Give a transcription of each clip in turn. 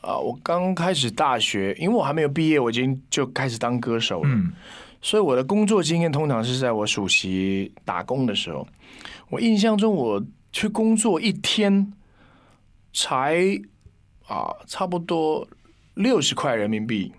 啊、我刚开始大学，因为我还没有毕业，我已经就开始当歌手了。嗯所以我的工作经验通常是在我暑期打工的时候。我印象中，我去工作一天才啊差不多六十块人民币，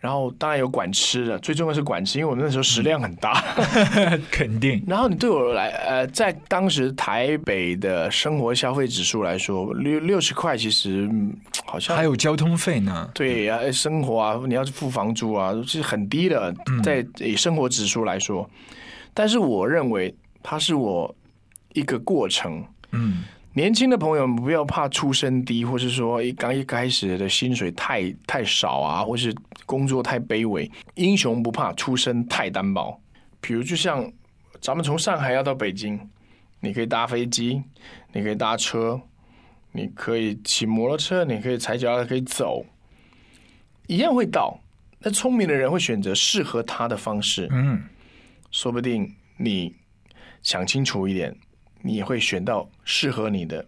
然后当然有管吃的，最重要是管吃，因为我那时候食量很大。肯定 然后你对我来，呃，在当时台北的生活消费指数来说，六六十块其实嗯好像还有交通费呢。对呀、生活啊，你要是付房租啊，是很低的，在以生活指数来说。但是我认为它是我一个过程。嗯年轻的朋友们不要怕出身低，或是说一刚一开始的薪水太太少啊，或是工作太卑微。英雄不怕出身太单薄。比如就像咱们从上海要到北京，你可以搭飞机，你可以搭车，你可以骑摩托车，你可以踩脚踏，可以走，一样会到。那聪明的人会选择适合他的方式，嗯，说不定你想清楚一点，你也会选到适合你的，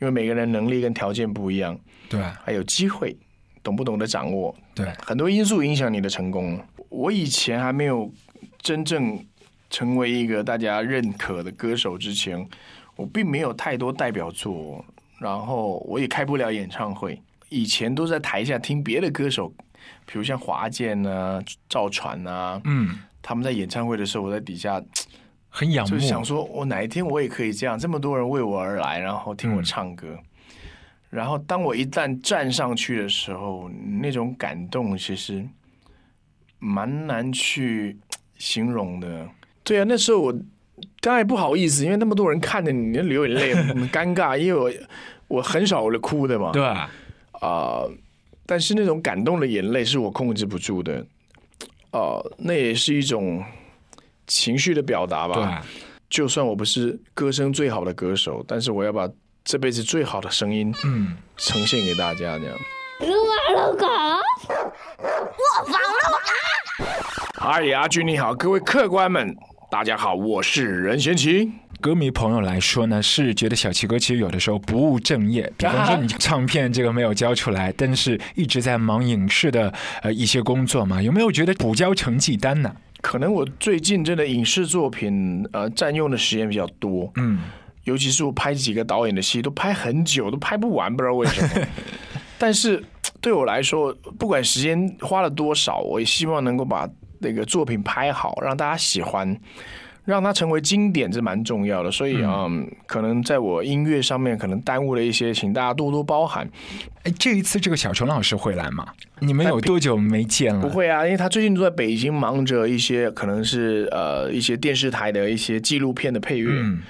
因为每个人能力跟条件不一样，对。还有机会，懂不懂得掌握，对，很多因素影响你的成功。我以前还没有真正成为一个大家认可的歌手之前，我并没有太多代表作，然后我也开不了演唱会。以前都在台下听别的歌手，比如像华健啊、赵传啊，嗯，他们在演唱会的时候，我在底下很仰慕。就想说，我哪一天我也可以这样，这么多人为我而来，然后听我唱歌。然后当我一旦站上去的时候，那种感动其实蛮难去形容的。对啊，那时候我当然不好意思，因为那么多人看着你，你流眼泪，很尴尬。因为我我很少的哭的嘛，对，啊、但是那种感动的眼泪是我控制不住的，呃，那也是一种情绪的表达吧。对，就算我不是歌声最好的歌手，但是我要把这辈子最好的声音嗯，呈现给大家，这样。撸啊撸狗，嗨，阿军你好，各位客官们，大家好，我是任贤齐。歌迷朋友来说呢，是觉得小齐哥其实有的时候不务正业，比方说你唱片这个没有交出来，但是一直在忙影视的呃一些工作嘛，有没有觉得补交成绩单呢？可能我最近真的影视作品呃占用的时间比较多，嗯，尤其是我拍几个导演的戏都拍很久，都拍不完，不知道为什么。但是对我来说，不管时间花了多少，我也希望能够把那个作品拍好，让大家喜欢，让它成为经典，这蛮重要的。所以嗯可能在我音乐上面可能耽误了一些，请大家多多包涵。哎，这一次这个小陈老师会来吗？你们有多久没见了？不会啊，因为他最近都在北京忙着一些可能是呃一些电视台的一些纪录片的配乐，嗯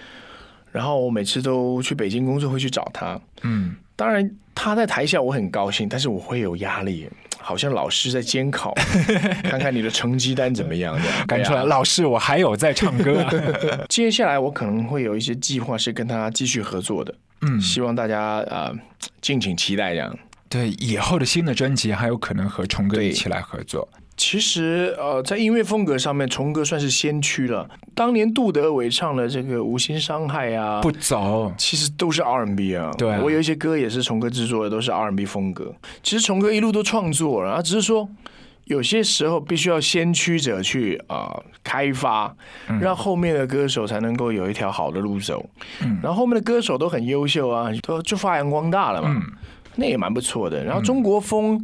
然后我每次都去北京工作会去找他。嗯，当然他在台下我很高兴，但是我会有压力，好像老师在监考，看看你的成绩单怎么样这样。赶出来，啊老师，我还有在唱歌、啊。接下来我可能会有一些计划是跟他继续合作的，嗯，希望大家呃敬请期待这样。对，以后的新的专辑还有可能和虫哥一起来合作。其实，呃，在音乐风格上面，虫哥算是先驱了。当年杜德伟唱的这个《无心伤害》啊，不早，其实都是 R&B 啊。对啊我有一些歌也是虫哥制作的，都是 R&B 风格。其实虫哥一路都创作了，啊，只是说有些时候必须要先驱者去啊、呃开发，让后面的歌手才能够有一条好的路走。嗯然后后面的歌手都很优秀啊，都就发扬光大了嘛，嗯那也蛮不错的。然后中国风。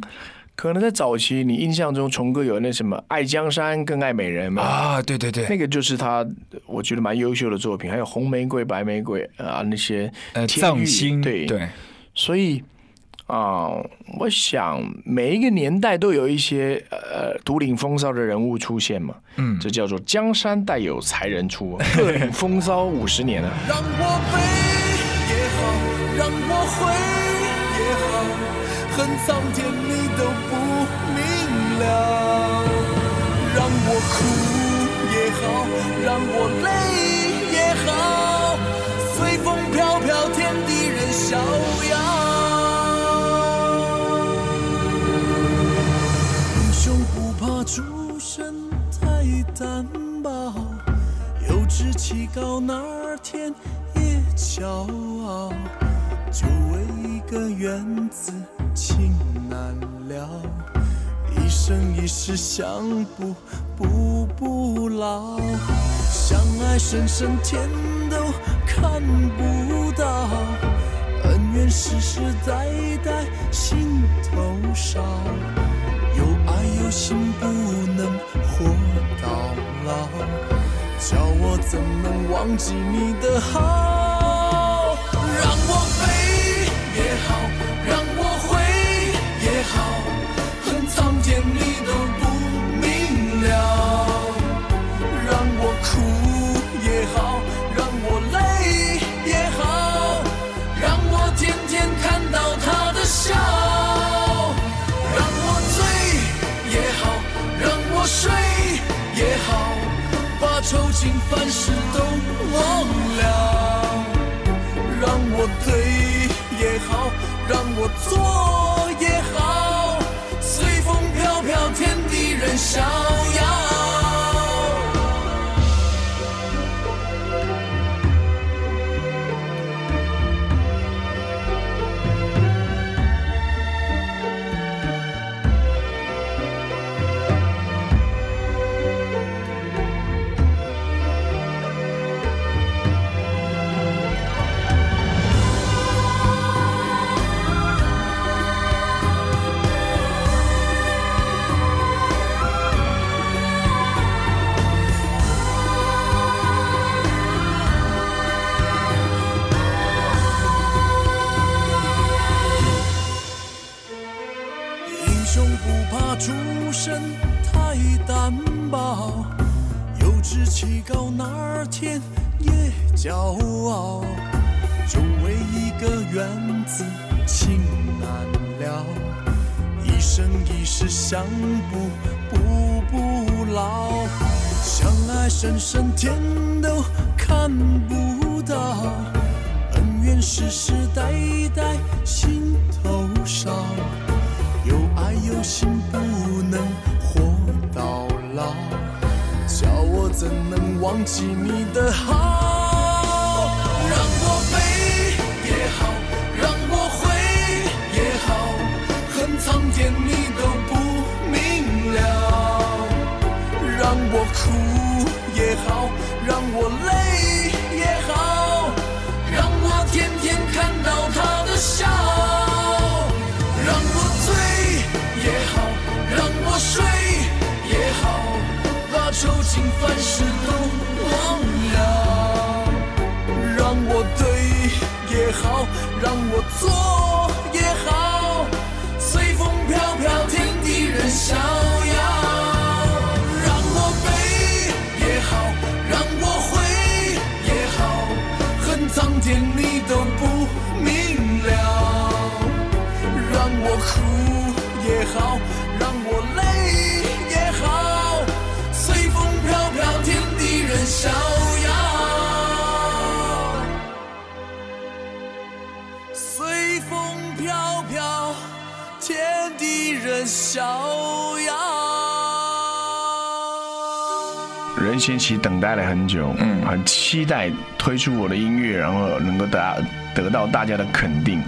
可能在早期，你印象中虫哥有那什么《爱江山更爱美人》嘛？啊，对对对，那个就是他，我觉得蛮优秀的作品，还有红玫瑰、白玫瑰啊那些呃，藏心，对。对，所以啊、我想每一个年代都有一些呃独领风骚的人物出现嘛，嗯，这叫做江山代有才人出，各领风骚五十年啊。让我悲也好，让我悔也好，恨苍天你都不明了。让我哭也好，让我泪也好，随风飘飘，天地任逍遥。英雄不怕出身太单薄。有志气高，哪儿天也骄傲。就为一个园子情难了，一生一世相补补不老，相爱深深天都看不到，恩怨世世代代心头烧，有爱有心不能活到老，叫我怎能忘记你的好？凡事都忘了，让我对也好，让我错也好。随风飘飘，天地任逍遥。志气高哪天也骄傲。就为一个缘字情难了，一生一世相补补不老，相爱深深天都看不到，恩怨世世代代心头烧。有爱有心不怎能忘记你的好？让我悲也好，让我悔也好，恨苍天你都不明了。让我哭也好，情烦事都忘了。让我对也好，让我错也好，随风飘飘，天地任逍遥。让我悲也好，让我悔也好，恨苍天你都不明了。让我哭也好，逍遥。任贤齐等待了很久，嗯，很期待推出我的音乐，然后能够大得到大家的肯定，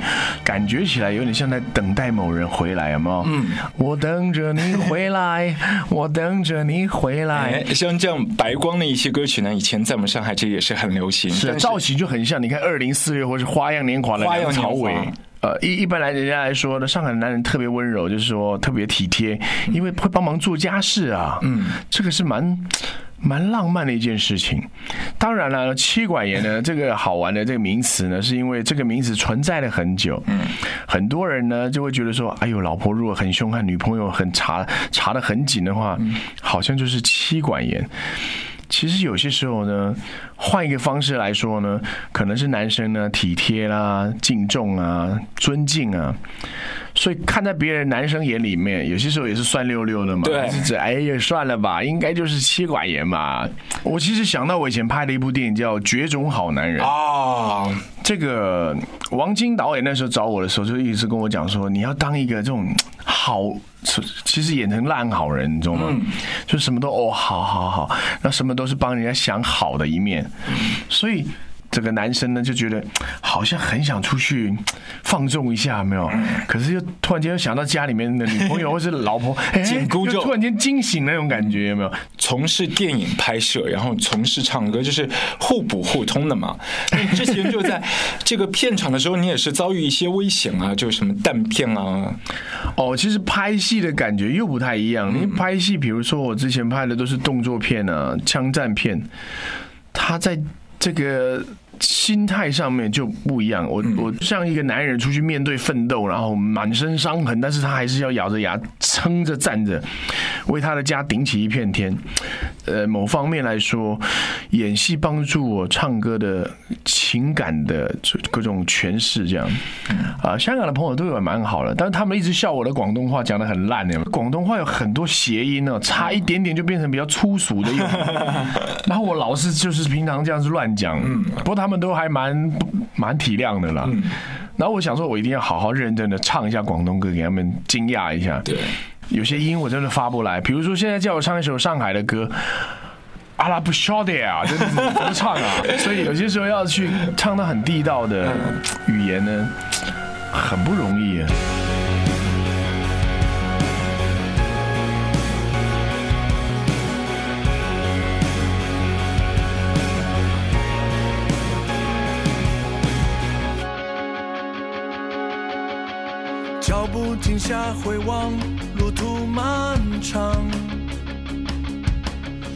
感觉起来有点像在等待某人回来，有没有？嗯，我等着你回来，我等着你回来。哎，像这样白光的一些歌曲呢，以前在我们上海这也是很流行。是啊但造型就很像，你看二零四六或是花样年华的花样梁朝伟年华。呃，一一般来人家来说呢，上海的男人特别温柔，就是说特别体贴，因为会帮忙做家事啊。嗯，这个是蛮蛮浪漫的一件事情。当然了，妻管严呢，这个好玩的这个名词呢，是因为这个名词存在了很久。嗯，很多人呢就会觉得说，哎呦，老婆如果很凶悍，女朋友很查查的很紧的话，好像就是妻管严。其实有些时候呢，换一个方式来说呢，可能是男生呢体贴啦、敬重啊、尊敬啊，所以看在别人男生眼里面，有些时候也是酸溜溜的嘛。对是指哎呀，算了吧，应该就是妻管严嘛。我其实想到我以前拍的一部电影叫《绝种好男人》哦，这个王晶导演那时候找我的时候，就一直跟我讲说，你要当一个这种好，其实演成烂好人，你知道吗？就什么都哦，好好好，那什么都是帮人家想好的一面，所以。这个男生呢就觉得好像很想出去放纵一下，有没有？可是又突然间又想到家里面的女朋友 或是老婆，哎紧箍咒就突然间惊醒那种感觉，有没有？从事电影拍摄，然后从事唱歌，就是互补互通的嘛。之前就在这个片场的时候，你也是遭遇一些危险啊，就什么弹片啊，哦，其实拍戏的感觉又不太一样。因为拍戏，比如说我之前拍的都是动作片啊、枪战片，他在这个心态上面就不一样。我我像一个男人出去面对奋斗，然后满身伤痕，但是他还是要咬着牙撑着站着，为他的家顶起一片天。呃，某方面来说，演戏帮助我唱歌的情感的各种诠释，这样。啊，香港的朋友对我蛮好的，但是他们一直笑我的广东话讲的很烂的，广东话有很多谐音呢，差一点点就变成比较粗俗的用，然后我老是就是平常这样子乱讲，不过他们都还蛮蛮体谅的啦。然后我想说，我一定要好好认真的唱一下广东歌，给他们惊讶一下。对，有些音我真的发不来，比如说现在叫我唱一首上海的歌。阿拉不晓得啊，真的是怎么唱啊？所以有些时候要去唱到很地道的语言呢，很不容易啊。脚步停下，回望路途漫长，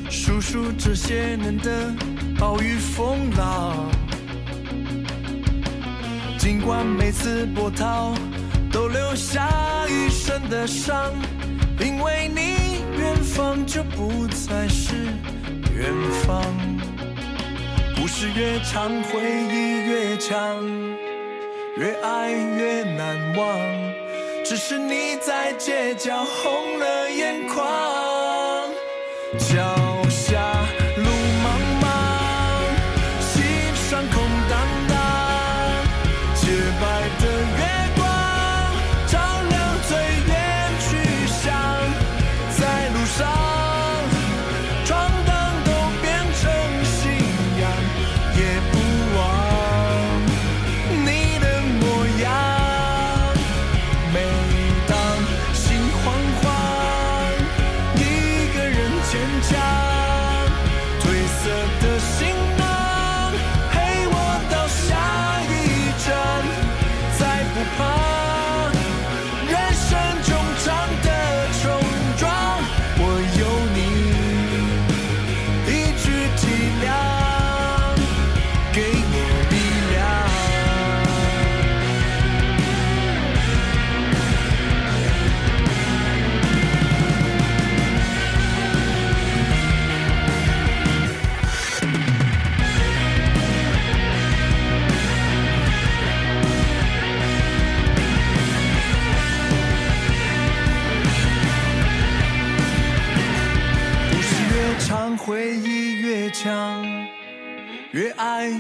数数这些年的暴雨风浪。尽管每次波涛都留下一身的伤，因为你远方就不再是远方。故事越长，回忆越强。越爱越难忘，只是你在街角红了眼眶。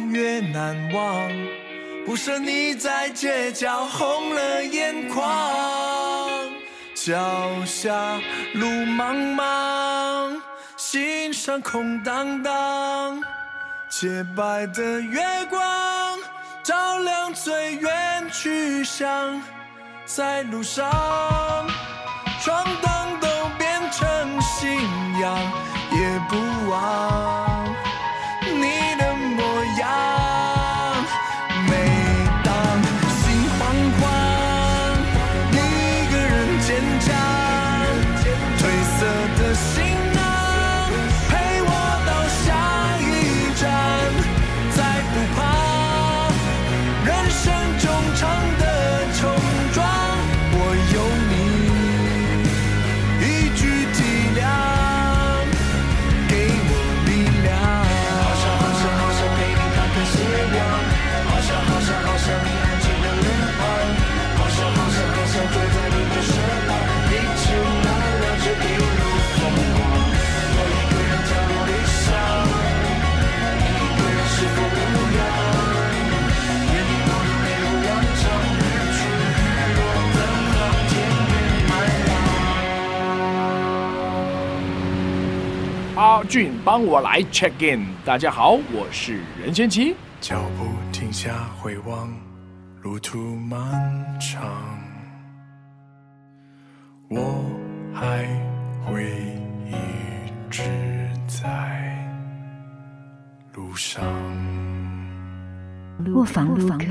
越难忘。不舍你在街角红了眼眶，脚下路茫茫，心上空荡荡，洁白的月光照亮最远去向，在路上。闯荡都变成信仰，也不忘阿俊帮我来 check in，大家好，我是任贤齐。脚步停下回望，路途漫长，我还会一直在路上。卧房录客。